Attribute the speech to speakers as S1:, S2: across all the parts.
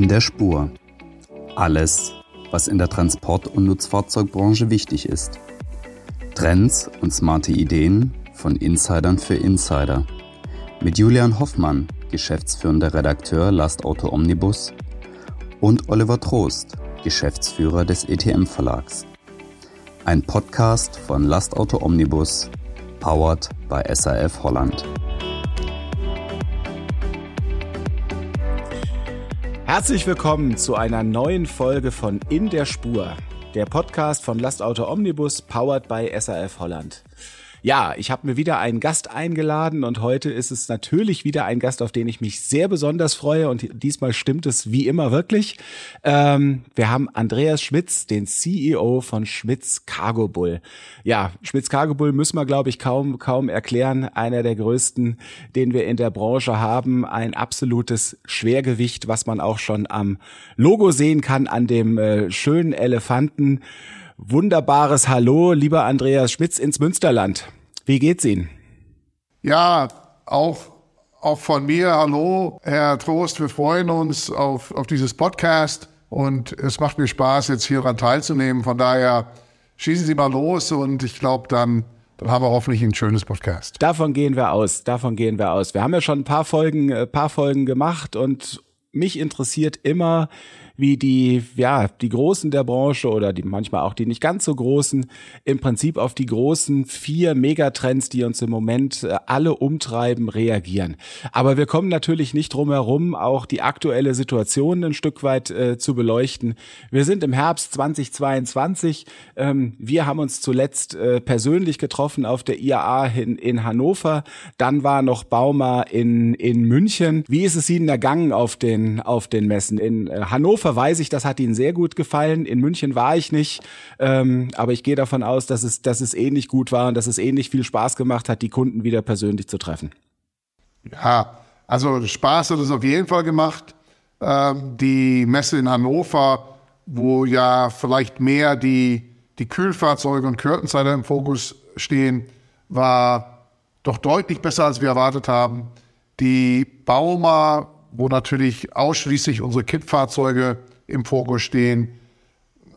S1: In der Spur. Alles, was in der Transport- und Nutzfahrzeugbranche wichtig ist. Trends und smarte Ideen von Insidern für Insider. Mit Julian Hoffmann, geschäftsführender Redakteur Last Auto Omnibus, und Oliver Trost, Geschäftsführer des ETM Verlags. Ein Podcast von Last Auto Omnibus, powered by SAF Holland.
S2: Herzlich willkommen zu einer neuen Folge von In der Spur, der Podcast von Lastauto Omnibus, powered by SAF Holland. Ja, ich habe mir wieder einen Gast eingeladen und heute ist es natürlich wieder ein Gast, auf den ich mich sehr besonders freue und diesmal stimmt es wie immer wirklich. Ähm, wir haben Andreas Schmitz, den CEO von Schmitz Cargo Bull. Ja, Schmitz Cargo Bull müssen wir, glaube ich, kaum, kaum erklären. Einer der größten, den wir in der Branche haben. Ein absolutes Schwergewicht, was man auch schon am Logo sehen kann, an dem äh, schönen Elefanten. Wunderbares Hallo, lieber Andreas Schmitz ins Münsterland. Wie geht's Ihnen?
S3: Ja, auch, auch von mir Hallo, Herr Trost. Wir freuen uns auf, auf dieses Podcast und es macht mir Spaß, jetzt hier daran teilzunehmen. Von daher schießen Sie mal los und ich glaube, dann, dann haben wir hoffentlich ein schönes Podcast.
S2: Davon gehen wir aus. Davon gehen wir aus. Wir haben ja schon ein paar Folgen, äh, paar Folgen gemacht und mich interessiert immer, wie die, ja, die Großen der Branche oder die manchmal auch die nicht ganz so Großen im Prinzip auf die großen vier Megatrends, die uns im Moment äh, alle umtreiben, reagieren. Aber wir kommen natürlich nicht drum herum, auch die aktuelle Situation ein Stück weit äh, zu beleuchten. Wir sind im Herbst 2022. Ähm, wir haben uns zuletzt äh, persönlich getroffen auf der IAA in, in Hannover. Dann war noch Bauma in, in München. Wie ist es Ihnen ergangen auf den, auf den Messen? In äh, Hannover Weiß ich, das hat Ihnen sehr gut gefallen. In München war ich nicht, ähm, aber ich gehe davon aus, dass es, dass es ähnlich gut war und dass es ähnlich viel Spaß gemacht hat, die Kunden wieder persönlich zu treffen.
S3: Ja, also Spaß hat es auf jeden Fall gemacht. Ähm, die Messe in Hannover, wo ja vielleicht mehr die, die Kühlfahrzeuge und Curtainsider im Fokus stehen, war doch deutlich besser, als wir erwartet haben. Die Bauma wo natürlich ausschließlich unsere Kippfahrzeuge im Fokus stehen,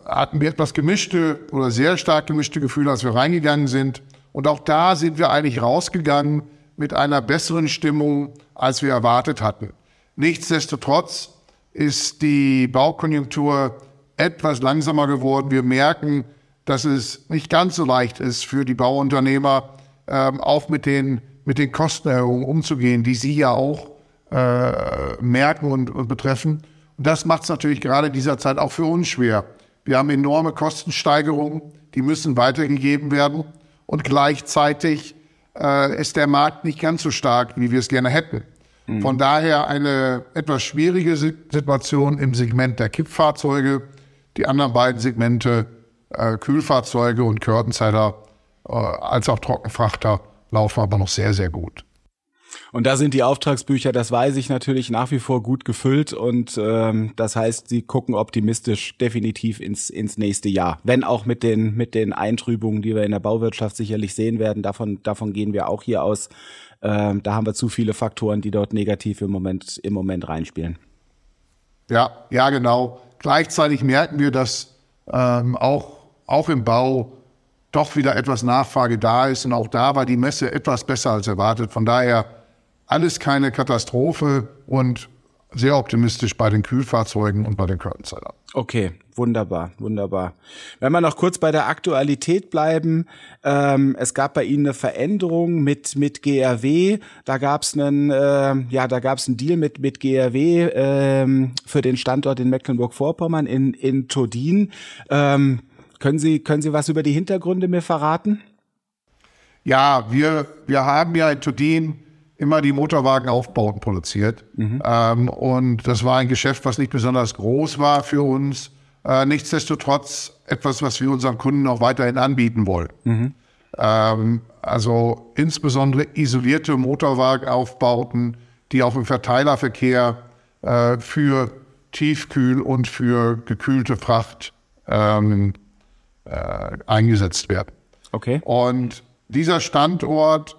S3: hatten wir etwas gemischte oder sehr stark gemischte Gefühle, als wir reingegangen sind. Und auch da sind wir eigentlich rausgegangen mit einer besseren Stimmung, als wir erwartet hatten. Nichtsdestotrotz ist die Baukonjunktur etwas langsamer geworden. Wir merken, dass es nicht ganz so leicht ist für die Bauunternehmer, ähm, auch mit den, mit den Kostenerhöhungen umzugehen, die sie ja auch äh, merken und, und betreffen. Und das macht es natürlich gerade in dieser Zeit auch für uns schwer. Wir haben enorme Kostensteigerungen, die müssen weitergegeben werden. Und gleichzeitig äh, ist der Markt nicht ganz so stark, wie wir es gerne hätten. Mhm. Von daher eine etwas schwierige Situation im Segment der Kippfahrzeuge. Die anderen beiden Segmente, äh, Kühlfahrzeuge und Curtainsider, äh, als auch Trockenfrachter, laufen aber noch sehr, sehr gut.
S2: Und da sind die Auftragsbücher, das weiß ich natürlich, nach wie vor gut gefüllt. Und ähm, das heißt, sie gucken optimistisch definitiv ins, ins nächste Jahr. Wenn auch mit den, mit den Eintrübungen, die wir in der Bauwirtschaft sicherlich sehen werden, davon, davon gehen wir auch hier aus. Ähm, da haben wir zu viele Faktoren, die dort negativ im Moment, im Moment reinspielen.
S3: Ja, ja, genau. Gleichzeitig merken wir, dass ähm, auch, auch im Bau doch wieder etwas Nachfrage da ist. Und auch da war die Messe etwas besser als erwartet. Von daher alles keine Katastrophe und sehr optimistisch bei den Kühlfahrzeugen und bei den Curtainsidern.
S2: Okay, wunderbar, wunderbar. Wenn wir noch kurz bei der Aktualität bleiben, ähm, es gab bei Ihnen eine Veränderung mit mit GRW. Da gab es einen, äh, ja, da gab es einen Deal mit mit GRW ähm, für den Standort in Mecklenburg-Vorpommern in in Todin. Ähm, können Sie können Sie was über die Hintergründe mir verraten?
S3: Ja, wir wir haben ja in Todin immer die Motorwagenaufbauten produziert. Mhm. Ähm, und das war ein Geschäft, was nicht besonders groß war für uns. Äh, nichtsdestotrotz etwas, was wir unseren Kunden auch weiterhin anbieten wollen. Mhm. Ähm, also insbesondere isolierte Motorwagenaufbauten, die auch im Verteilerverkehr äh, für Tiefkühl und für gekühlte Fracht ähm, äh, eingesetzt werden.
S2: Okay.
S3: Und dieser Standort,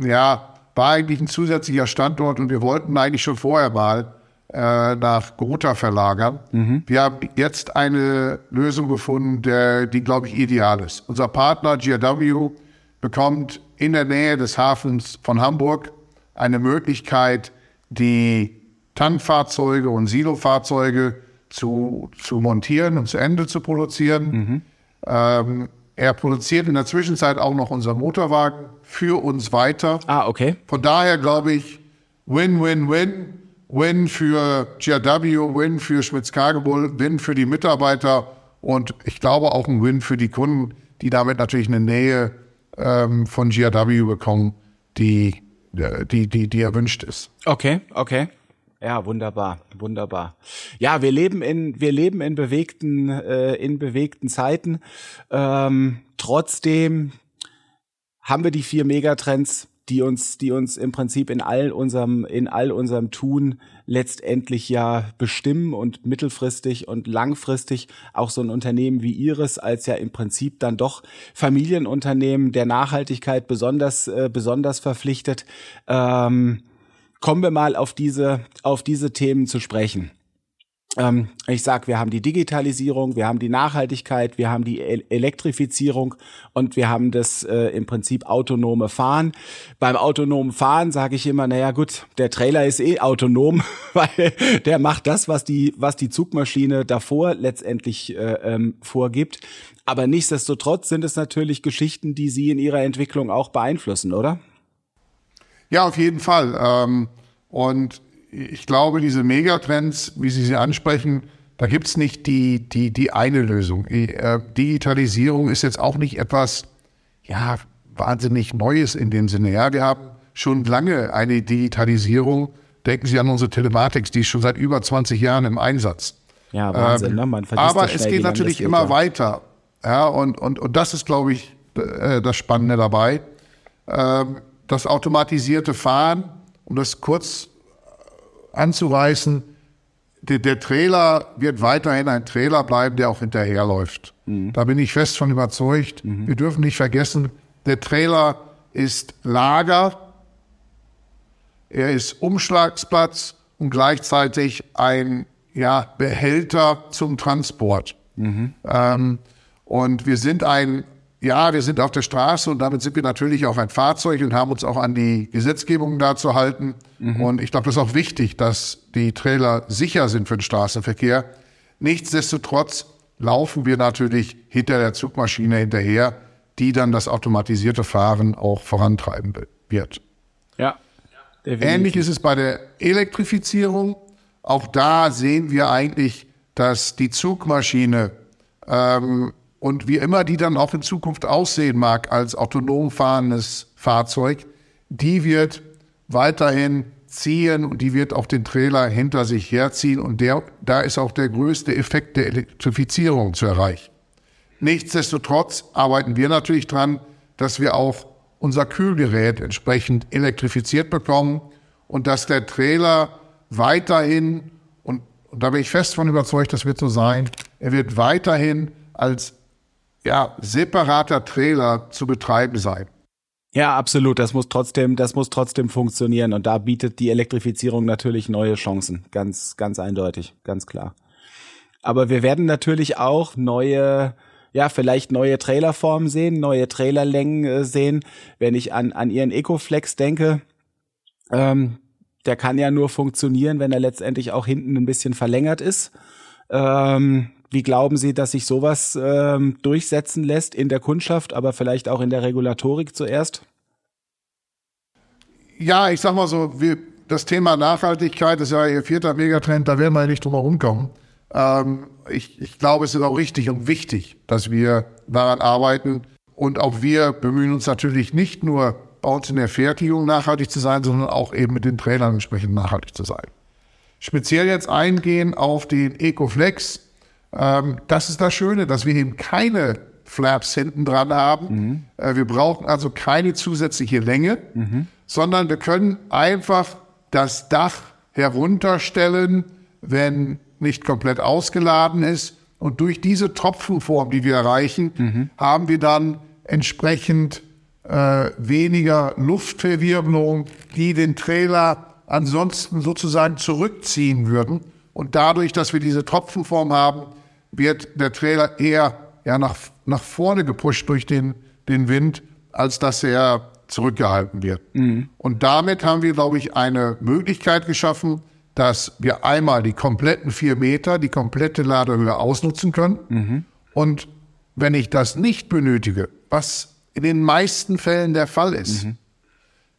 S3: ja, war eigentlich ein zusätzlicher Standort und wir wollten eigentlich schon vorher mal äh, nach Gotha verlagern. Mhm. Wir haben jetzt eine Lösung gefunden, der, die, glaube ich, ideal ist. Unser Partner GRW bekommt in der Nähe des Hafens von Hamburg eine Möglichkeit, die Tankfahrzeuge und Silofahrzeuge zu, zu montieren und zu Ende zu produzieren. Mhm. Ähm, er produziert in der Zwischenzeit auch noch unser Motorwagen für uns weiter.
S2: Ah, okay.
S3: Von daher glaube ich, Win, Win, Win. Win für GRW, Win für Schmitz Cargobull, Win für die Mitarbeiter und ich glaube auch ein Win für die Kunden, die damit natürlich eine Nähe ähm, von GRW bekommen, die, die, die, die erwünscht ist.
S2: Okay, okay. Ja, wunderbar, wunderbar. Ja, wir leben in wir leben in bewegten äh, in bewegten Zeiten. Ähm, trotzdem haben wir die vier Megatrends, die uns die uns im Prinzip in all unserem in all unserem Tun letztendlich ja bestimmen und mittelfristig und langfristig auch so ein Unternehmen wie Ihres als ja im Prinzip dann doch Familienunternehmen der Nachhaltigkeit besonders äh, besonders verpflichtet. Ähm, kommen wir mal auf diese, auf diese Themen zu sprechen. Ähm, ich sag, wir haben die Digitalisierung, wir haben die Nachhaltigkeit, wir haben die Elektrifizierung und wir haben das äh, im Prinzip autonome Fahren. Beim autonomen Fahren sage ich immer, naja gut, der Trailer ist eh autonom, weil der macht das, was die, was die Zugmaschine davor letztendlich äh, ähm, vorgibt. Aber nichtsdestotrotz sind es natürlich Geschichten, die Sie in Ihrer Entwicklung auch beeinflussen, oder?
S3: Ja, auf jeden Fall. Ähm, und ich glaube, diese Megatrends, wie Sie sie ansprechen, da gibt's nicht die, die, die eine Lösung. Äh, Digitalisierung ist jetzt auch nicht etwas, ja, wahnsinnig Neues in dem Sinne. Ja, wir haben schon lange eine Digitalisierung. Denken Sie an unsere Telematics, die ist schon seit über 20 Jahren im Einsatz.
S2: Ja, Wahnsinn, ähm, ne? Man
S3: aber es geht natürlich immer weiter. Ja, und, und, und das ist, glaube ich, äh, das Spannende dabei. Ähm, das automatisierte Fahren, um das kurz anzureißen, der, der, Trailer wird weiterhin ein Trailer bleiben, der auch hinterherläuft. Mhm. Da bin ich fest von überzeugt. Mhm. Wir dürfen nicht vergessen, der Trailer ist Lager, er ist Umschlagsplatz und gleichzeitig ein ja, Behälter zum Transport. Mhm. Ähm, und wir sind ein ja, wir sind auf der Straße und damit sind wir natürlich auch ein Fahrzeug und haben uns auch an die Gesetzgebung da zu halten. Mhm. Und ich glaube, das ist auch wichtig, dass die Trailer sicher sind für den Straßenverkehr. Nichtsdestotrotz laufen wir natürlich hinter der Zugmaschine hinterher, die dann das automatisierte Fahren auch vorantreiben wird.
S2: Ja.
S3: Definitiv. Ähnlich ist es bei der Elektrifizierung. Auch da sehen wir eigentlich, dass die Zugmaschine ähm, und wie immer die dann auch in Zukunft aussehen mag als autonom fahrendes Fahrzeug, die wird weiterhin ziehen und die wird auch den Trailer hinter sich herziehen und der, da ist auch der größte Effekt der Elektrifizierung zu erreichen. Nichtsdestotrotz arbeiten wir natürlich dran, dass wir auch unser Kühlgerät entsprechend elektrifiziert bekommen und dass der Trailer weiterhin, und, und da bin ich fest von überzeugt, das wird so sein, er wird weiterhin als ja, separater Trailer zu betreiben sein.
S2: Ja, absolut. Das muss trotzdem, das muss trotzdem funktionieren. Und da bietet die Elektrifizierung natürlich neue Chancen. Ganz, ganz eindeutig. Ganz klar. Aber wir werden natürlich auch neue, ja, vielleicht neue Trailerformen sehen, neue Trailerlängen äh, sehen. Wenn ich an, an ihren Ecoflex denke, ähm, der kann ja nur funktionieren, wenn er letztendlich auch hinten ein bisschen verlängert ist. Ähm, wie glauben Sie, dass sich sowas ähm, durchsetzen lässt in der Kundschaft, aber vielleicht auch in der Regulatorik zuerst?
S3: Ja, ich sag mal so, wir, das Thema Nachhaltigkeit ist ja Ihr vierter Megatrend, da werden wir nicht drum herum kommen. Ähm, ich, ich glaube, es ist auch richtig und wichtig, dass wir daran arbeiten. Und auch wir bemühen uns natürlich nicht nur bei uns in der Fertigung nachhaltig zu sein, sondern auch eben mit den Trainern entsprechend nachhaltig zu sein. Speziell jetzt eingehen auf den EcoFlex, ähm, das ist das Schöne, dass wir eben keine Flaps hinten dran haben. Mhm. Äh, wir brauchen also keine zusätzliche Länge, mhm. sondern wir können einfach das Dach herunterstellen, wenn nicht komplett ausgeladen ist. Und durch diese Tropfenform, die wir erreichen, mhm. haben wir dann entsprechend äh, weniger Luftverwirbelung, die den Trailer ansonsten sozusagen zurückziehen würden. Und dadurch, dass wir diese Tropfenform haben, wird der Trailer eher ja, nach, nach vorne gepusht durch den, den Wind, als dass er zurückgehalten wird. Mhm. Und damit haben wir, glaube ich, eine Möglichkeit geschaffen, dass wir einmal die kompletten vier Meter, die komplette Ladehöhe ausnutzen können. Mhm. Und wenn ich das nicht benötige, was in den meisten Fällen der Fall ist, mhm.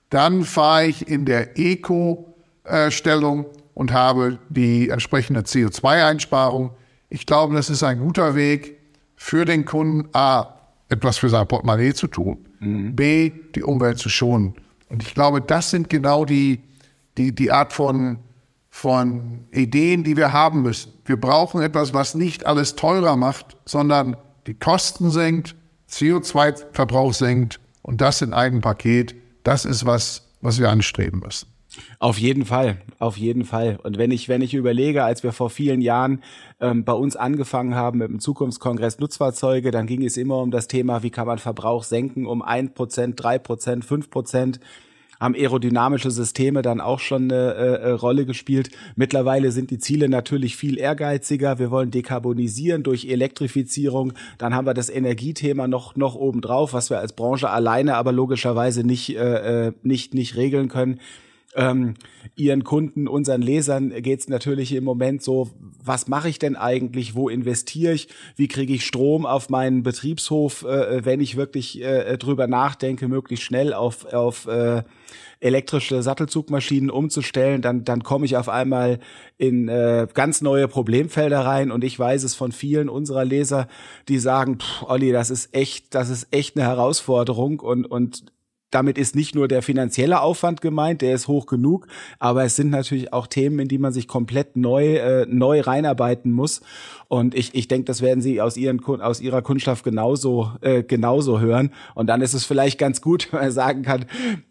S3: dann fahre ich in der Eco-Stellung und habe die entsprechende CO2-Einsparung. Ich glaube, das ist ein guter Weg für den Kunden, A, etwas für sein Portemonnaie zu tun, mhm. B, die Umwelt zu schonen. Und ich glaube, das sind genau die, die, die Art von, von Ideen, die wir haben müssen. Wir brauchen etwas, was nicht alles teurer macht, sondern die Kosten senkt, CO2-Verbrauch senkt und das in einem Paket. Das ist was, was wir anstreben müssen.
S2: Auf jeden Fall, auf jeden Fall. Und wenn ich, wenn ich überlege, als wir vor vielen Jahren ähm, bei uns angefangen haben mit dem Zukunftskongress Nutzfahrzeuge, dann ging es immer um das Thema, wie kann man Verbrauch senken um ein Prozent, drei Prozent, fünf Prozent haben aerodynamische Systeme dann auch schon eine äh, äh, Rolle gespielt. Mittlerweile sind die Ziele natürlich viel ehrgeiziger. Wir wollen dekarbonisieren durch Elektrifizierung. Dann haben wir das Energiethema noch noch obendrauf, was wir als Branche alleine aber logischerweise nicht äh, äh nicht nicht regeln können ähm, ihren Kunden, unseren Lesern geht es natürlich im Moment so, was mache ich denn eigentlich, wo investiere ich, wie kriege ich Strom auf meinen Betriebshof, äh, wenn ich wirklich äh, drüber nachdenke, möglichst schnell auf, auf äh, elektrische Sattelzugmaschinen umzustellen, dann, dann komme ich auf einmal in äh, ganz neue Problemfelder rein. Und ich weiß es von vielen unserer Leser, die sagen, Olli, das ist echt, das ist echt eine Herausforderung und, und damit ist nicht nur der finanzielle Aufwand gemeint, der ist hoch genug, aber es sind natürlich auch Themen, in die man sich komplett neu, äh, neu reinarbeiten muss. Und ich, ich denke, das werden Sie aus, ihren, aus Ihrer Kundschaft genauso, äh, genauso hören. Und dann ist es vielleicht ganz gut, wenn man sagen kann,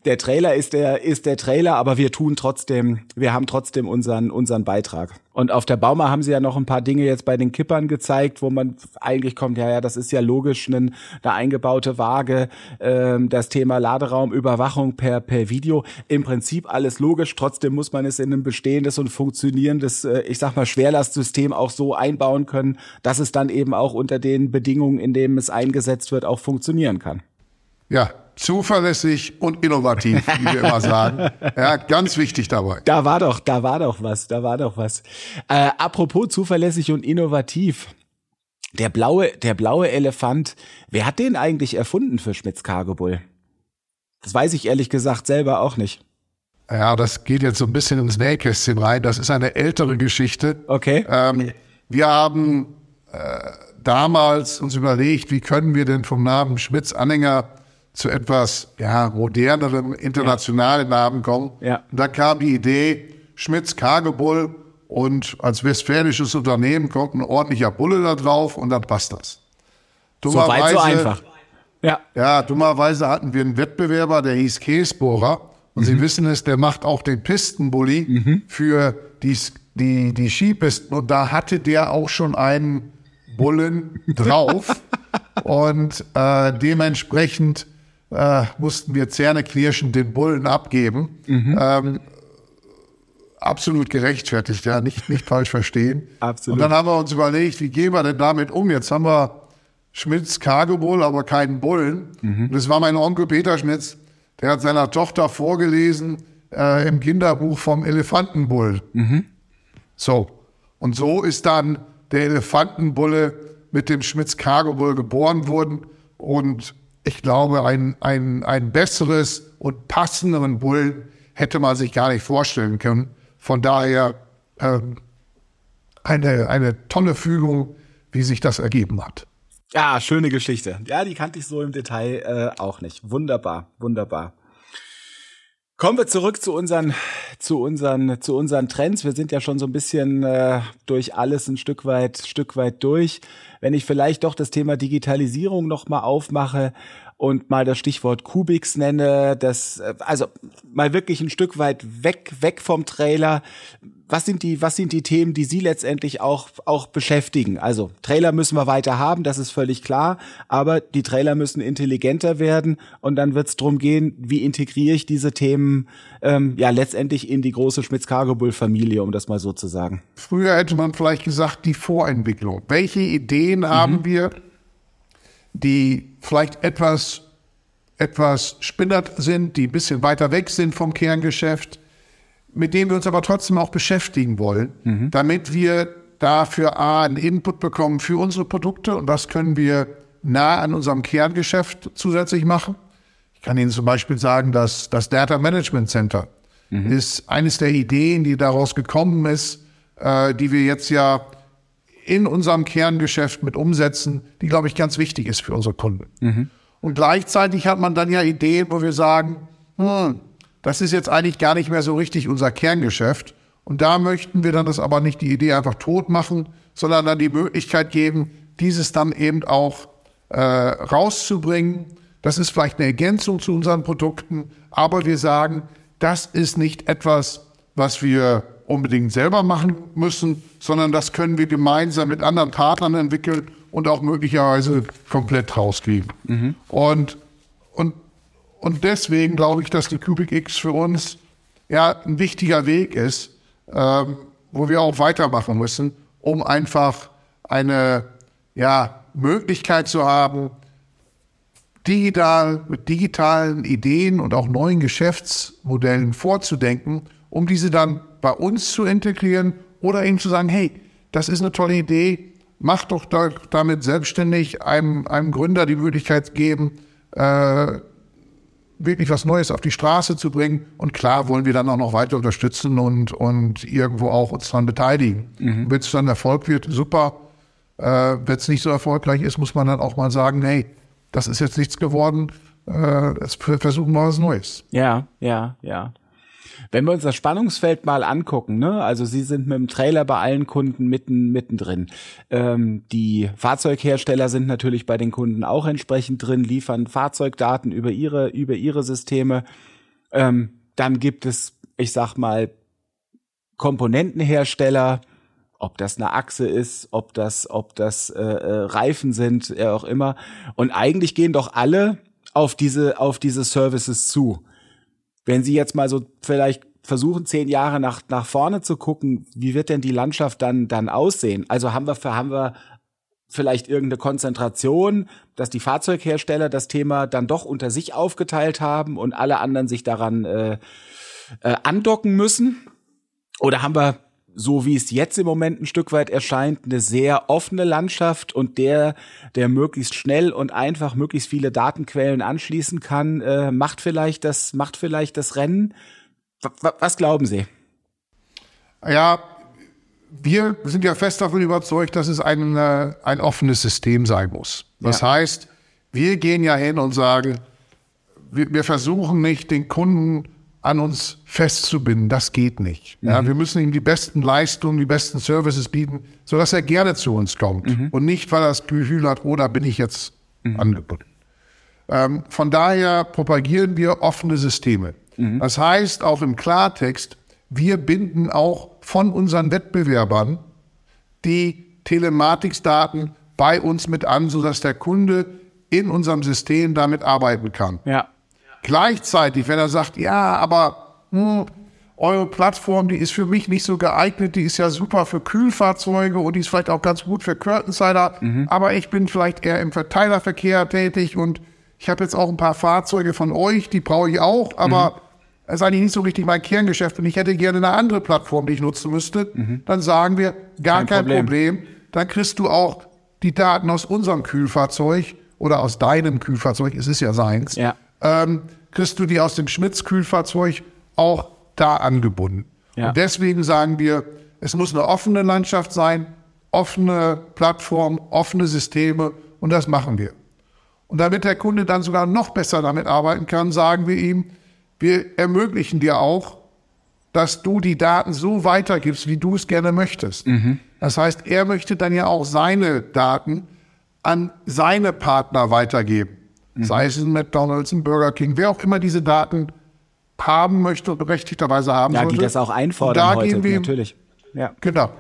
S2: der Trailer ist der, ist der Trailer, aber wir tun trotzdem, wir haben trotzdem unseren, unseren Beitrag. Und auf der Bauma haben sie ja noch ein paar Dinge jetzt bei den Kippern gezeigt, wo man eigentlich kommt, ja, ja, das ist ja logisch, eine, eine eingebaute Waage, ähm, das Thema Laderaumüberwachung per, per Video. Im Prinzip alles logisch, trotzdem muss man es in ein bestehendes und funktionierendes, äh, ich sag mal, Schwerlastsystem auch so einbauen können, dass es dann eben auch unter den Bedingungen, in denen es eingesetzt wird, auch funktionieren kann.
S3: Ja, zuverlässig und innovativ, wie wir immer sagen. Ja, ganz wichtig dabei.
S2: Da war doch, da war doch was, da war doch was. Äh, apropos zuverlässig und innovativ. Der blaue, der blaue Elefant, wer hat den eigentlich erfunden für Schmitz Cargo Bull? Das weiß ich ehrlich gesagt selber auch nicht.
S3: Ja, das geht jetzt so ein bisschen ins Nähkästchen rein. Das ist eine ältere Geschichte.
S2: Okay.
S3: Ähm, wir haben äh, damals uns überlegt, wie können wir denn vom Namen Schmitz Anhänger zu etwas ja, modernerem, internationalen ja. Namen kommen.
S2: Ja.
S3: Und da kam die Idee, Schmitz Cargobull und als westfälisches Unternehmen kommt ein ordentlicher Bulle da drauf und dann passt das.
S2: Dummerweise, so weit, so einfach.
S3: Ja. ja, dummerweise hatten wir einen Wettbewerber, der hieß Käsbohrer. Und mhm. Sie wissen es, der macht auch den Pistenbully mhm. für die, die, die Skipisten. Und da hatte der auch schon einen Bullen drauf. und äh, dementsprechend äh, mussten wir zähneknirschend den Bullen abgeben. Mhm. Ähm, absolut gerechtfertigt, ja, nicht, nicht falsch verstehen.
S2: Absolut.
S3: Und dann haben wir uns überlegt, wie gehen wir denn damit um? Jetzt haben wir Schmitz Cargo Bull, aber keinen Bullen. Mhm. Und das war mein Onkel Peter Schmitz, der hat seiner Tochter vorgelesen äh, im Kinderbuch vom Elefantenbull. Mhm. So. Und so ist dann der Elefantenbulle mit dem Schmitz Cargo Bull geboren worden. Und ich glaube, ein, ein, ein besseres und passenderen Bullen hätte man sich gar nicht vorstellen können. Von daher ähm, eine, eine tolle Fügung, wie sich das ergeben hat.
S2: Ja, schöne Geschichte. Ja, die kannte ich so im Detail äh, auch nicht. Wunderbar, wunderbar. Kommen wir zurück zu unseren, zu unseren, zu unseren Trends. Wir sind ja schon so ein bisschen äh, durch alles ein Stück weit, Stück weit durch. wenn ich vielleicht doch das Thema Digitalisierung nochmal aufmache und mal das Stichwort Kubix nenne, das, äh, also mal wirklich ein Stück weit weg, weg vom Trailer. Was sind die, was sind die Themen, die Sie letztendlich auch, auch beschäftigen? Also Trailer müssen wir weiter haben, das ist völlig klar, aber die Trailer müssen intelligenter werden und dann wird es darum gehen, wie integriere ich diese Themen ähm, ja letztendlich in die große Schmitz Cargo Bull Familie, um das mal so zu sagen.
S3: Früher hätte man vielleicht gesagt, die Vorentwicklung. Welche Ideen mhm. haben wir? Die vielleicht etwas, etwas spinnert sind, die ein bisschen weiter weg sind vom Kerngeschäft, mit denen wir uns aber trotzdem auch beschäftigen wollen, mhm. damit wir dafür A, einen Input bekommen für unsere Produkte und was können wir nah an unserem Kerngeschäft zusätzlich machen. Ich kann Ihnen zum Beispiel sagen, dass das Data Management Center mhm. ist eines der Ideen, die daraus gekommen ist, äh, die wir jetzt ja in unserem Kerngeschäft mit umsetzen, die, glaube ich, ganz wichtig ist für unsere Kunden. Mhm. Und gleichzeitig hat man dann ja Ideen, wo wir sagen, hm, das ist jetzt eigentlich gar nicht mehr so richtig unser Kerngeschäft. Und da möchten wir dann das aber nicht die Idee einfach tot machen, sondern dann die Möglichkeit geben, dieses dann eben auch äh, rauszubringen. Das ist vielleicht eine Ergänzung zu unseren Produkten, aber wir sagen, das ist nicht etwas, was wir unbedingt selber machen müssen, sondern das können wir gemeinsam mit anderen Partnern entwickeln und auch möglicherweise komplett rausgeben. Mhm. Und, und, und deswegen glaube ich, dass die Cubic X für uns ja ein wichtiger Weg ist, ähm, wo wir auch weitermachen müssen, um einfach eine ja, Möglichkeit zu haben, digital mit digitalen Ideen und auch neuen Geschäftsmodellen vorzudenken, um diese dann bei uns zu integrieren oder eben zu sagen, hey, das ist eine tolle Idee, mach doch da, damit selbstständig einem, einem Gründer die Möglichkeit geben, äh, wirklich was Neues auf die Straße zu bringen. Und klar wollen wir dann auch noch weiter unterstützen und, und irgendwo auch uns daran beteiligen. Mhm. Wenn es dann Erfolg wird, super. Äh, Wenn es nicht so erfolgreich ist, muss man dann auch mal sagen, hey, das ist jetzt nichts geworden. Äh, versuchen wir was Neues.
S2: Ja, ja, ja. Wenn wir uns das Spannungsfeld mal angucken, ne, also Sie sind mit dem Trailer bei allen Kunden mitten mittendrin. Ähm, die Fahrzeughersteller sind natürlich bei den Kunden auch entsprechend drin, liefern Fahrzeugdaten über ihre über ihre Systeme. Ähm, dann gibt es, ich sag mal, Komponentenhersteller, ob das eine Achse ist, ob das, ob das äh, äh, Reifen sind, äh, auch immer. Und eigentlich gehen doch alle auf diese, auf diese Services zu. Wenn Sie jetzt mal so vielleicht versuchen, zehn Jahre nach, nach vorne zu gucken, wie wird denn die Landschaft dann, dann aussehen? Also haben wir, haben wir vielleicht irgendeine Konzentration, dass die Fahrzeughersteller das Thema dann doch unter sich aufgeteilt haben und alle anderen sich daran äh, äh, andocken müssen? Oder haben wir so wie es jetzt im Moment ein Stück weit erscheint, eine sehr offene Landschaft und der, der möglichst schnell und einfach möglichst viele Datenquellen anschließen kann, äh, macht vielleicht das, macht vielleicht das Rennen. W was glauben Sie?
S3: Ja, wir sind ja fest davon überzeugt, dass es ein, äh, ein offenes System sein muss. Das ja. heißt, wir gehen ja hin und sagen, wir, wir versuchen nicht den Kunden an uns festzubinden. Das geht nicht. Ja, mhm. wir müssen ihm die besten Leistungen, die besten Services bieten, sodass er gerne zu uns kommt mhm. und nicht, weil er das Gefühl hat, oh, da bin ich jetzt mhm. angebunden. Ähm, von daher propagieren wir offene Systeme. Mhm. Das heißt auch im Klartext, wir binden auch von unseren Wettbewerbern die Telematikdaten bei uns mit an, sodass der Kunde in unserem System damit arbeiten kann.
S2: Ja.
S3: Gleichzeitig, wenn er sagt, ja, aber hm, eure Plattform, die ist für mich nicht so geeignet, die ist ja super für Kühlfahrzeuge und die ist vielleicht auch ganz gut für Curtainsider, mhm. aber ich bin vielleicht eher im Verteilerverkehr tätig und ich habe jetzt auch ein paar Fahrzeuge von euch, die brauche ich auch, aber mhm. das ist eigentlich nicht so richtig mein Kerngeschäft und ich hätte gerne eine andere Plattform, die ich nutzen müsste, mhm. dann sagen wir, gar kein, kein Problem. Problem. Dann kriegst du auch die Daten aus unserem Kühlfahrzeug oder aus deinem Kühlfahrzeug, es ist ja seins.
S2: Ja
S3: ähm, kriegst du die aus dem Schmitz-Kühlfahrzeug auch da angebunden. Ja. Und deswegen sagen wir, es muss eine offene Landschaft sein, offene Plattform, offene Systeme und das machen wir. Und damit der Kunde dann sogar noch besser damit arbeiten kann, sagen wir ihm, wir ermöglichen dir auch dass du die Daten so weitergibst, wie du es gerne möchtest. Das heißt, er möchte dann ja auch seine Daten an seine Partner weitergeben. Sei es ein McDonalds, ein Burger King, wer auch immer diese Daten haben möchte und berechtigterweise haben
S2: Ja,
S3: sollte.
S2: die das auch einfordern
S3: da
S2: heute,
S3: wir
S2: natürlich. Ja.
S3: Genau.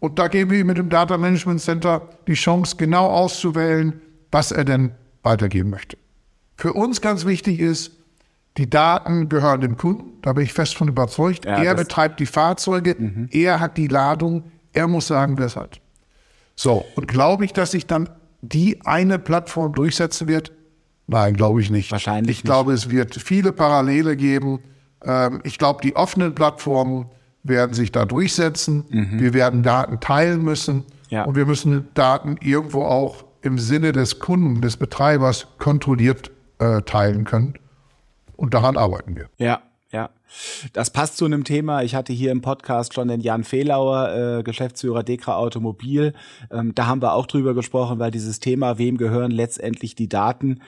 S3: Und da geben wir ihm mit dem Data Management Center die Chance, genau auszuwählen, was er denn weitergeben möchte. Für uns ganz wichtig ist, die Daten gehören dem Kunden, da bin ich fest von überzeugt.
S2: Ja,
S3: er
S2: Mhm.
S3: betreibt die Fahrzeuge, er hat die Ladung, er muss sagen, wer es hat. So, und glaube ich, dass sich dann die eine Plattform durchsetzen wird? Nein, glaube ich nicht.
S2: Wahrscheinlich
S3: Ich glaube, es wird viele Parallele geben. Ähm, ich glaube, die offenen Plattformen werden sich da durchsetzen. Wir werden Daten teilen müssen.
S2: Mhm. Ja.
S3: Und wir müssen Daten irgendwo auch im Sinne des Kunden, des Betreibers kontrolliert äh, teilen können. Und daran arbeiten wir.
S2: Ja, ja. Das passt zu einem Thema. Ich hatte hier im Podcast schon den Jan Fehlauer, äh, Geschäftsführer Dekra Automobil. Ähm, da haben wir auch drüber gesprochen, weil dieses Thema, wem gehören letztendlich die Daten,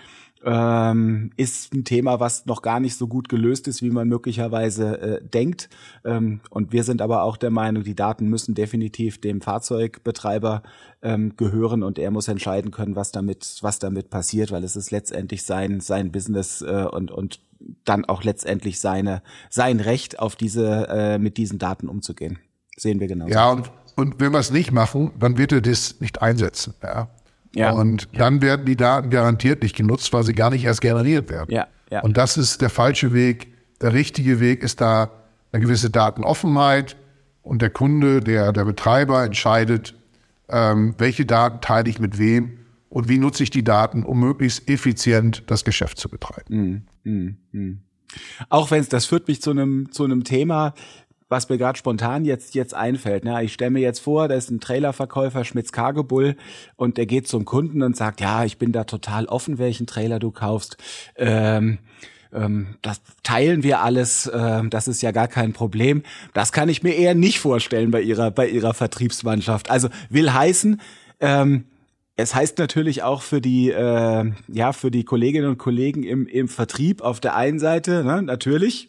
S2: ähm, ist ein Thema, was noch gar nicht so gut gelöst ist, wie man möglicherweise äh, denkt. Ähm, und wir sind aber auch der Meinung, die Daten müssen definitiv dem Fahrzeugbetreiber ähm, gehören und er muss entscheiden können, was damit, was damit passiert, weil es ist letztendlich sein, sein Business äh, und, und dann auch letztendlich seine, sein Recht, auf diese, äh, mit diesen Daten umzugehen. Sehen wir genauso.
S3: Ja, und, und wenn wir es nicht machen, dann wird er das nicht einsetzen. Ja.
S2: Ja.
S3: Und dann werden die Daten garantiert nicht genutzt, weil sie gar nicht erst generiert werden.
S2: Ja, ja.
S3: Und das ist der falsche Weg. Der richtige Weg ist da eine gewisse Datenoffenheit und der Kunde, der, der Betreiber entscheidet, ähm, welche Daten teile ich mit wem und wie nutze ich die Daten, um möglichst effizient das Geschäft zu betreiben.
S2: Auch wenn es, das führt mich zu einem zu einem Thema, was mir gerade spontan jetzt jetzt einfällt. Ne? Ich stelle mir jetzt vor, da ist ein Trailerverkäufer Schmitz Cargo Bull und der geht zum Kunden und sagt, ja, ich bin da total offen, welchen Trailer du kaufst. Ähm, ähm, das teilen wir alles, ähm, das ist ja gar kein Problem. Das kann ich mir eher nicht vorstellen bei ihrer bei ihrer Vertriebsmannschaft. Also will heißen, ähm, es heißt natürlich auch für die, äh, ja, für die Kolleginnen und Kollegen im, im Vertrieb auf der einen Seite, ne, natürlich,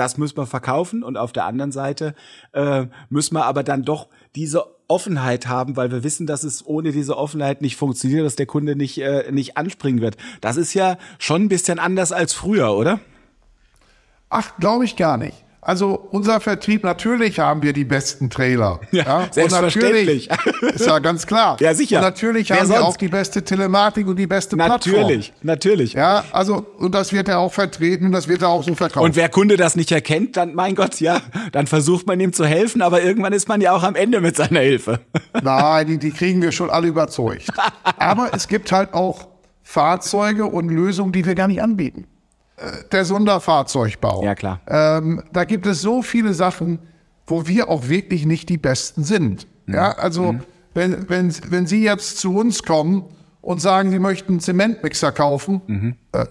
S2: das müssen wir verkaufen und auf der anderen Seite äh, müssen wir aber dann doch diese Offenheit haben, weil wir wissen, dass es ohne diese Offenheit nicht funktioniert, dass der Kunde nicht, äh, nicht anspringen wird. Das ist ja schon ein bisschen anders als früher, oder?
S3: Ach, glaube ich gar nicht. Also unser Vertrieb, natürlich haben wir die besten Trailer.
S2: Ja,
S3: Und
S2: selbstverständlich.
S3: natürlich- Ist ja ganz klar.
S2: Ja, sicher.
S3: Und natürlich
S2: Wer
S3: haben wir
S2: sonst?
S3: auch die beste Telematik und die beste Plattform.
S2: Natürlich, natürlich.
S3: Ja, also, und das wird er auch vertreten und das wird er auch so verkaufen.
S2: Und wer Kunde das nicht erkennt, dann, mein Gott, ja, dann versucht man ihm zu helfen, aber irgendwann ist man ja auch am Ende mit seiner Hilfe.
S3: Nein, die, die kriegen wir schon alle überzeugt. Aber es gibt halt auch Fahrzeuge und Lösungen, die wir gar nicht anbieten. Der Sonderfahrzeugbau.
S2: Ja, klar.
S3: Ähm, da gibt es so viele Sachen, wo wir auch wirklich nicht die Besten sind.
S2: Mhm.
S3: Ja, also wenn, wenn, wenn Sie jetzt zu uns kommen und sagen, Sie möchten einen Zementmixer kaufen,
S2: Mhm.
S3: äh,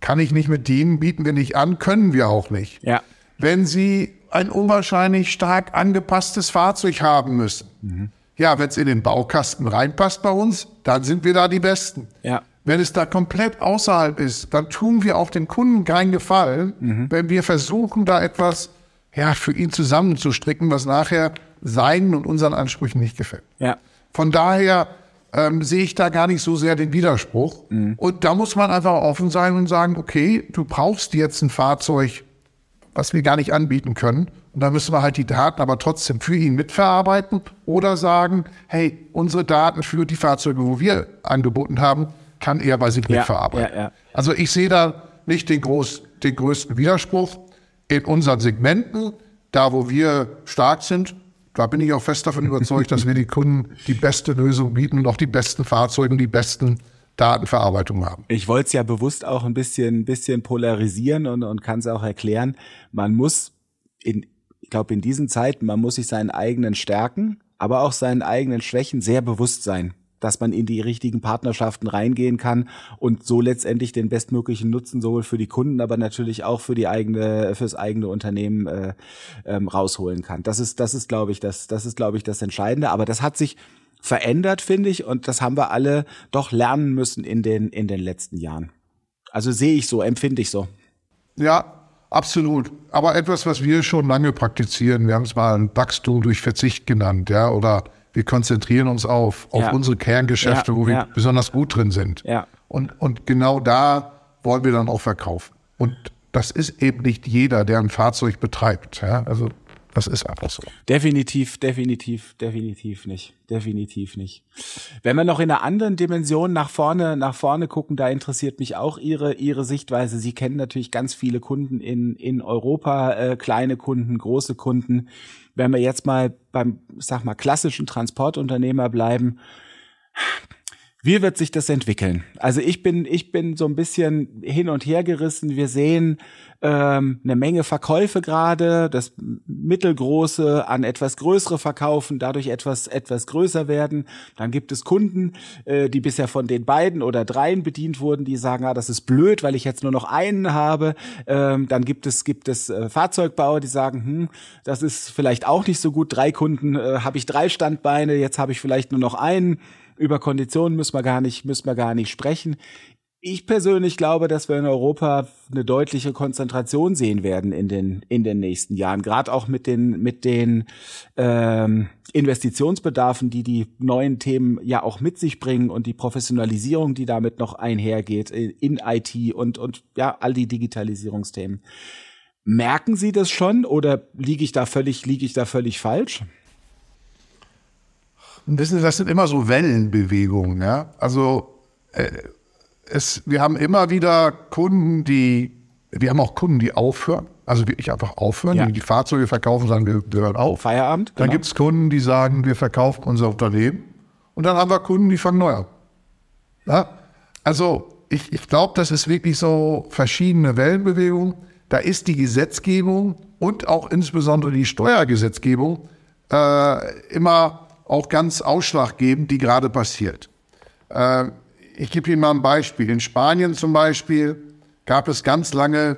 S3: kann ich nicht mit dienen, bieten wir nicht an, können wir auch nicht.
S2: Ja.
S3: Wenn Sie ein unwahrscheinlich stark angepasstes Fahrzeug haben müssen,
S2: Mhm.
S3: ja, wenn es in den Baukasten reinpasst bei uns, dann sind wir da die Besten.
S2: Ja.
S3: Wenn es da komplett außerhalb ist, dann tun wir auch dem Kunden keinen Gefallen,
S2: Mhm.
S3: wenn wir versuchen, da etwas ja, für ihn zusammenzustricken, was nachher seinen und unseren Ansprüchen nicht gefällt.
S2: Ja.
S3: Von daher ähm, sehe ich da gar nicht so sehr den Widerspruch. Und da muss man einfach offen sein und sagen, okay, du brauchst jetzt ein Fahrzeug, was wir gar nicht anbieten können. Und da müssen wir halt die Daten aber trotzdem für ihn mitverarbeiten oder sagen, hey, unsere Daten für die Fahrzeuge, wo wir angeboten haben, kann er bei sich
S2: Ja,
S3: mitverarbeiten.
S2: ja, ja.
S3: Also ich sehe da nicht den, groß, den größten Widerspruch. In unseren Segmenten, da wo wir stark sind, da bin ich auch fest davon überzeugt, dass wir die Kunden die beste Lösung bieten und auch die besten Fahrzeuge und die besten Datenverarbeitungen haben.
S2: Ich wollte es ja bewusst auch ein bisschen, bisschen polarisieren und, und kann es auch erklären. Man muss in, ich glaube, in diesen Zeiten, man muss sich seinen eigenen Stärken, aber auch seinen eigenen Schwächen sehr bewusst sein, dass man in die richtigen Partnerschaften reingehen kann und so letztendlich den bestmöglichen Nutzen sowohl für die Kunden, aber natürlich auch für die eigene, fürs eigene Unternehmen äh, ähm, rausholen kann. Das ist, das ist, glaube ich, das, das ist, glaube ich, das Entscheidende. Aber das hat sich verändert, finde ich, und das haben wir alle doch lernen müssen in den, in den letzten Jahren. Also sehe ich so, empfinde ich so.
S3: Ja, Absolut. Aber etwas, was wir schon lange praktizieren, wir haben es mal ein Wachstum durch Verzicht genannt, ja, oder wir konzentrieren uns auf, auf
S2: Ja.
S3: unsere Kerngeschäfte,
S2: Ja,
S3: wo wir
S2: ja.
S3: besonders gut drin sind.
S2: Ja.
S3: Und, und genau da wollen wir dann auch verkaufen. Und das ist eben nicht jeder, der ein Fahrzeug betreibt. Ja? Also das ist einfach so.
S2: Definitiv, definitiv, definitiv nicht. Definitiv nicht. Wenn wir noch in einer anderen Dimension nach vorne, nach vorne gucken, da interessiert mich auch Ihre, Ihre Sichtweise. Sie kennen natürlich ganz viele Kunden in, in Europa, äh, kleine Kunden, große Kunden. Wenn wir jetzt mal beim, sag mal, klassischen Transportunternehmer bleiben, wie wird sich das entwickeln? Also ich bin, ich bin so ein bisschen hin und her gerissen. Wir sehen ähm, eine Menge Verkäufe gerade, das mittelgroße an etwas größere verkaufen, dadurch etwas etwas größer werden. Dann gibt es Kunden, äh, die bisher von den beiden oder dreien bedient wurden, die sagen, ah, das ist blöd, weil ich jetzt nur noch einen habe. Ähm, dann gibt es gibt es äh, Fahrzeugbauer, die sagen, hm, das ist vielleicht auch nicht so gut. Drei Kunden äh, habe ich drei Standbeine, jetzt habe ich vielleicht nur noch einen über Konditionen müssen wir gar nicht, müssen wir gar nicht sprechen. Ich persönlich glaube, dass wir in Europa eine deutliche Konzentration sehen werden in den in den nächsten Jahren, gerade auch mit den mit den ähm, Investitionsbedarfen, die die neuen Themen ja auch mit sich bringen und die Professionalisierung, die damit noch einhergeht in IT und und ja all die Digitalisierungsthemen. Merken Sie das schon oder liege ich da völlig liege ich da völlig falsch?
S3: Wissen Sie, das sind immer so Wellenbewegungen. Ja? Also äh, es, wir haben immer wieder Kunden, die, wir haben auch Kunden, die aufhören, also wirklich einfach aufhören,
S2: Ja.
S3: die die Fahrzeuge verkaufen, sagen, wir, wir hören auf.
S2: Feierabend?
S3: Dann
S2: Genau.
S3: gibt es Kunden, die sagen, wir verkaufen unser Unternehmen. Und dann haben wir Kunden, die fangen neu an. Ja? Also ich, ich glaube, das ist wirklich so verschiedene Wellenbewegungen. Da ist die Gesetzgebung und auch insbesondere die Steuergesetzgebung äh, immer auch ganz ausschlaggebend, die gerade passiert. Äh, ich gebe Ihnen mal ein Beispiel. In Spanien zum Beispiel gab es ganz lange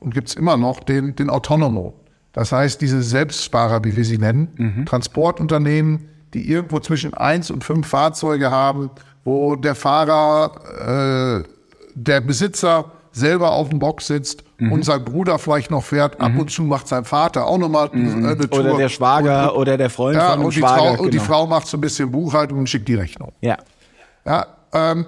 S3: und gibt es immer noch den, den Autonomo. Das heißt, diese Selbstfahrer, wie wir sie nennen, Transportunternehmen, die irgendwo zwischen eins und fünf Fahrzeuge haben, wo der Fahrer, äh, der Besitzer selber auf dem Bock sitzt und sein Bruder vielleicht noch fährt. Ab und zu macht sein Vater auch nochmal äh, eine Tour.
S2: Oder der Schwager oder der Freund
S3: ja,
S2: von dem
S3: und die,
S2: Schwager.
S3: Frau, und die
S2: genau.
S3: Frau macht so ein bisschen Buchhaltung und schickt die Rechnung.
S2: Ja.
S3: Ja, ähm,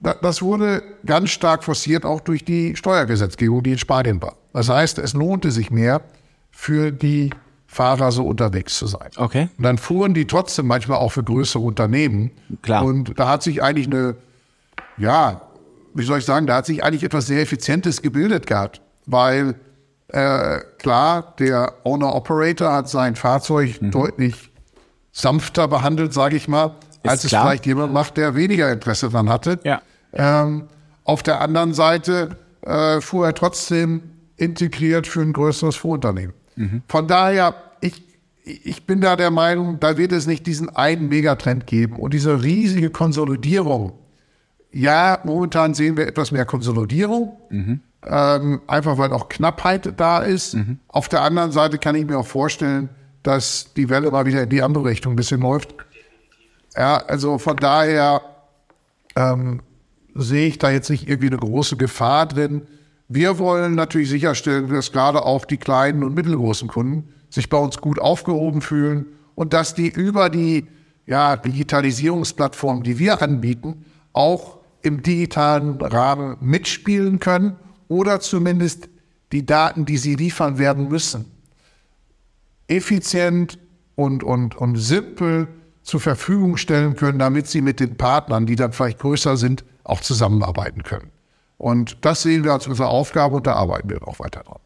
S3: da- das wurde ganz stark forciert auch durch die Steuergesetzgebung, die in Spanien war. Das heißt, es lohnte sich mehr für die Fahrer so unterwegs zu sein.
S2: Okay.
S3: Und dann fuhren die trotzdem manchmal auch für größere Unternehmen.
S2: Klar.
S3: Und da hat sich eigentlich eine, ja, wie soll ich sagen, da hat sich eigentlich etwas sehr Effizientes gebildet gehabt, weil äh, klar, der Owner-Operator hat sein Fahrzeug deutlich sanfter behandelt, sage ich mal, als es
S2: klar.
S3: vielleicht jemand macht, der weniger Interesse daran hatte.
S2: Ja.
S3: Ähm, auf der anderen Seite äh, fuhr er trotzdem integriert für ein größeres Vorunternehmen. Von daher, ich, ich bin da der Meinung, da wird es nicht diesen einen Megatrend geben und diese riesige Konsolidierung. Ja, momentan sehen wir etwas mehr Konsolidierung, ähm, einfach weil auch Knappheit da ist. Auf der anderen Seite kann ich mir auch vorstellen, dass die Welle mal wieder in die andere Richtung ein bisschen läuft. Ja, also von daher ähm, sehe ich da jetzt nicht irgendwie eine große Gefahr drin. Wir wollen natürlich sicherstellen, dass gerade auch die kleinen und mittelgroßen Kunden sich bei uns gut aufgehoben fühlen und dass die über die ja, Digitalisierungsplattform, die wir anbieten, auch im digitalen Rahmen mitspielen können oder zumindest die Daten, die sie liefern werden müssen, effizient und, und, und simpel zur Verfügung stellen können, damit sie mit den Partnern, die dann vielleicht größer sind, auch zusammenarbeiten können. Und das sehen wir als unsere Aufgabe und da arbeiten wir auch weiter dran.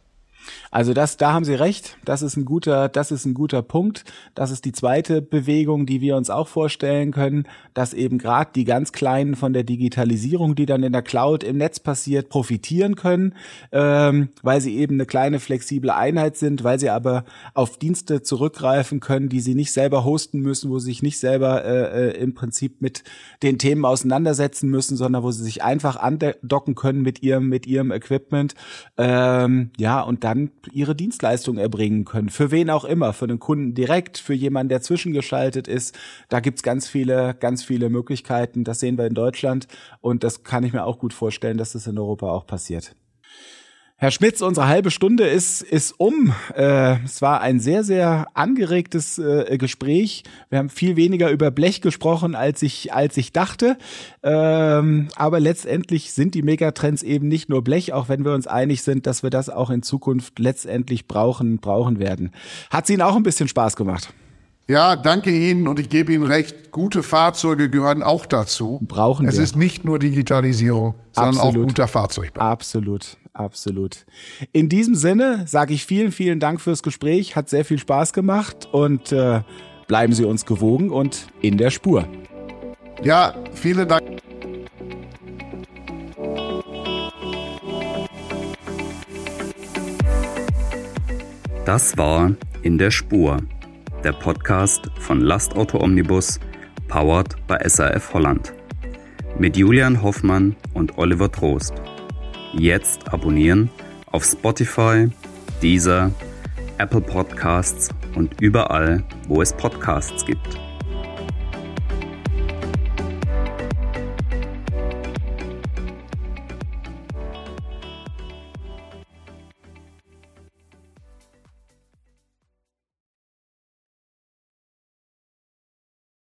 S2: Also das, da haben Sie recht. Das ist ein guter, das ist ein guter Punkt. Das ist die zweite Bewegung, die wir uns auch vorstellen können, dass eben gerade die ganz Kleinen von der Digitalisierung, die dann in der Cloud im Netz passiert, profitieren können, ähm, weil sie eben eine kleine flexible Einheit sind, weil sie aber auf Dienste zurückgreifen können, die sie nicht selber hosten müssen, wo sie sich nicht selber äh, äh, im Prinzip mit den Themen auseinandersetzen müssen, sondern wo sie sich einfach andocken können mit ihrem mit ihrem Equipment. Ähm, ja und dann ihre Dienstleistung erbringen können. Für wen auch immer, für den Kunden direkt, für jemanden, der zwischengeschaltet ist. Da gibt's ganz viele, ganz viele Möglichkeiten. Das sehen wir in Deutschland und das kann ich mir auch gut vorstellen, dass das in Europa auch passiert. Herr Schmitz, unsere halbe Stunde ist, ist um. Äh, es war ein sehr, sehr angeregtes äh, Gespräch. Wir haben viel weniger über Blech gesprochen, als ich, als ich dachte. Ähm, aber letztendlich sind die Megatrends eben nicht nur Blech, auch wenn wir uns einig sind, dass wir das auch in Zukunft letztendlich brauchen, brauchen werden. Hat es Ihnen auch ein bisschen Spaß gemacht?
S3: Ja, danke Ihnen und ich gebe Ihnen recht, gute Fahrzeuge gehören auch dazu.
S2: Brauchen
S3: es wir. Es ist nicht nur Digitalisierung, sondern Absolut. auch guter Fahrzeugbau.
S2: Absolut absolut. In diesem Sinne sage ich vielen, vielen Dank fürs Gespräch. Hat sehr viel Spaß gemacht und äh, bleiben Sie uns gewogen und in der Spur.
S3: Ja, vielen Dank.
S1: Das war In der Spur, der Podcast von Lastauto Omnibus, powered by SAF Holland. Mit Julian Hoffmann und Oliver Trost. Jetzt abonnieren auf Spotify, Deezer, Apple Podcasts und überall, wo es Podcasts gibt.